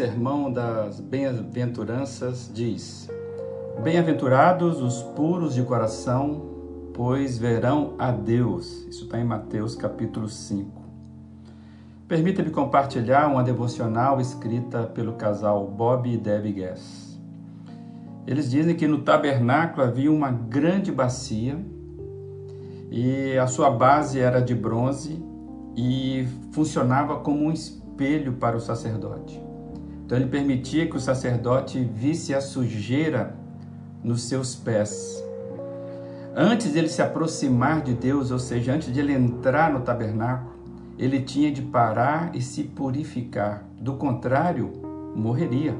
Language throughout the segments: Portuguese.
Sermão das bem-aventuranças, diz: Bem-aventurados os puros de coração, pois verão a Deus. Isso está em Mateus capítulo 5. Permita-me compartilhar uma devocional escrita pelo casal Bob e Debbie Guess. Eles dizem que no tabernáculo havia uma grande bacia e a sua base era de bronze e funcionava como um espelho para o sacerdote. Então ele permitia que o sacerdote visse a sujeira nos seus pés. Antes de ele se aproximar de Deus, ou seja, antes de ele entrar no tabernáculo, ele tinha de parar e se purificar. Do contrário, morreria.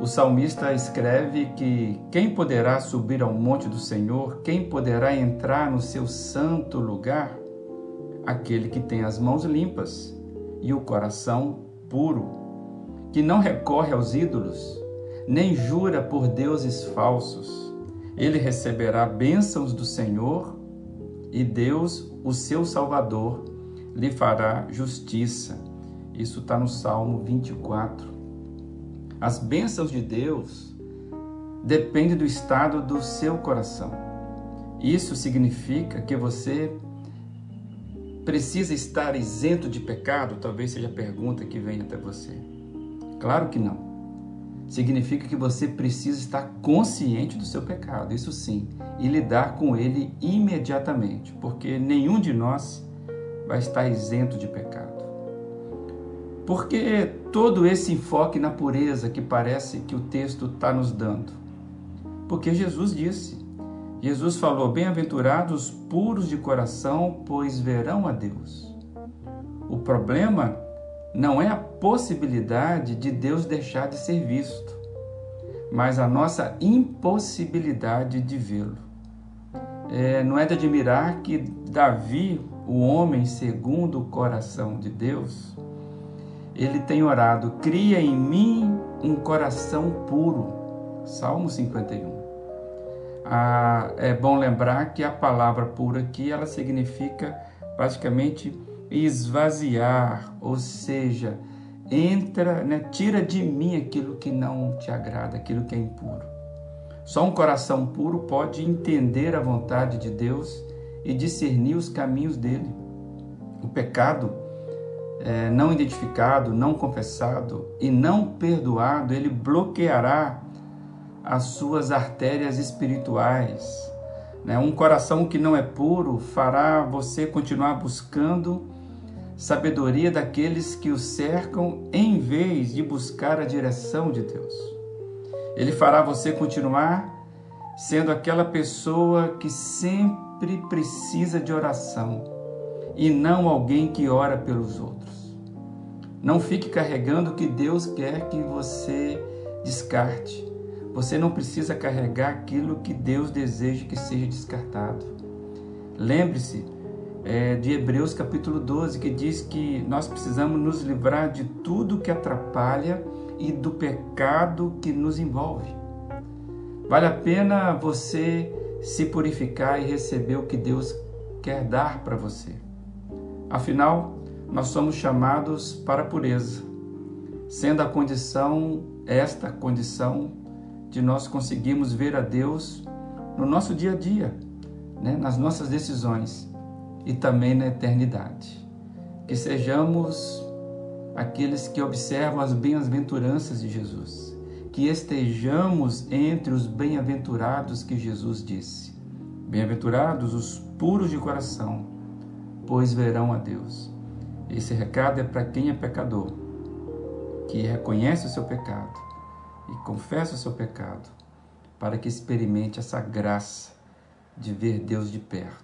O salmista escreve que quem poderá subir ao monte do Senhor, quem poderá entrar no seu santo lugar? Aquele que tem as mãos limpas e o coração puro, que não recorre aos ídolos, nem jura por deuses falsos. Ele receberá bênçãos do Senhor e Deus, o seu Salvador, lhe fará justiça. Isso está no Salmo 24. As bênçãos de Deus dependem do estado do seu coração. Isso significa que você precisa estar isento de pecado? Talvez seja a pergunta que vem até você. Claro que não. Significa que você precisa estar consciente do seu pecado, isso sim, e lidar com ele imediatamente, porque nenhum de nós vai estar isento de pecado. Porque todo esse enfoque na pureza que parece que o texto está nos dando? Porque Jesus disse, Jesus falou: Bem-aventurados puros de coração, pois verão a Deus. O problema não é a possibilidade de Deus deixar de ser visto, mas a nossa impossibilidade de vê-lo. É, não é de admirar que Davi, o homem segundo o coração de Deus, ele tem orado: cria em mim um coração puro. Salmo 51. Ah, é bom lembrar que a palavra pura aqui ela significa praticamente esvaziar, ou seja, entra, né, tira de mim aquilo que não te agrada, aquilo que é impuro. Só um coração puro pode entender a vontade de Deus e discernir os caminhos dele. O pecado é, não identificado, não confessado e não perdoado, ele bloqueará as suas artérias espirituais. Né? Um coração que não é puro fará você continuar buscando sabedoria daqueles que o cercam em vez de buscar a direção de Deus. Ele fará você continuar sendo aquela pessoa que sempre precisa de oração e não alguém que ora pelos outros. Não fique carregando o que Deus quer que você descarte. Você não precisa carregar aquilo que Deus deseja que seja descartado. Lembre-se é, de Hebreus capítulo 12, que diz que nós precisamos nos livrar de tudo que atrapalha e do pecado que nos envolve. Vale a pena você se purificar e receber o que Deus quer dar para você. Afinal, nós somos chamados para a pureza, sendo a condição, esta condição, de nós conseguirmos ver a Deus no nosso dia a dia, né? nas nossas decisões e também na eternidade. Que sejamos aqueles que observam as bem-aventuranças de Jesus, que estejamos entre os bem-aventurados que Jesus disse. Bem-aventurados os puros de coração, pois verão a Deus. Esse recado é para quem é pecador, que reconhece o seu pecado e confessa o seu pecado, para que experimente essa graça de ver Deus de perto.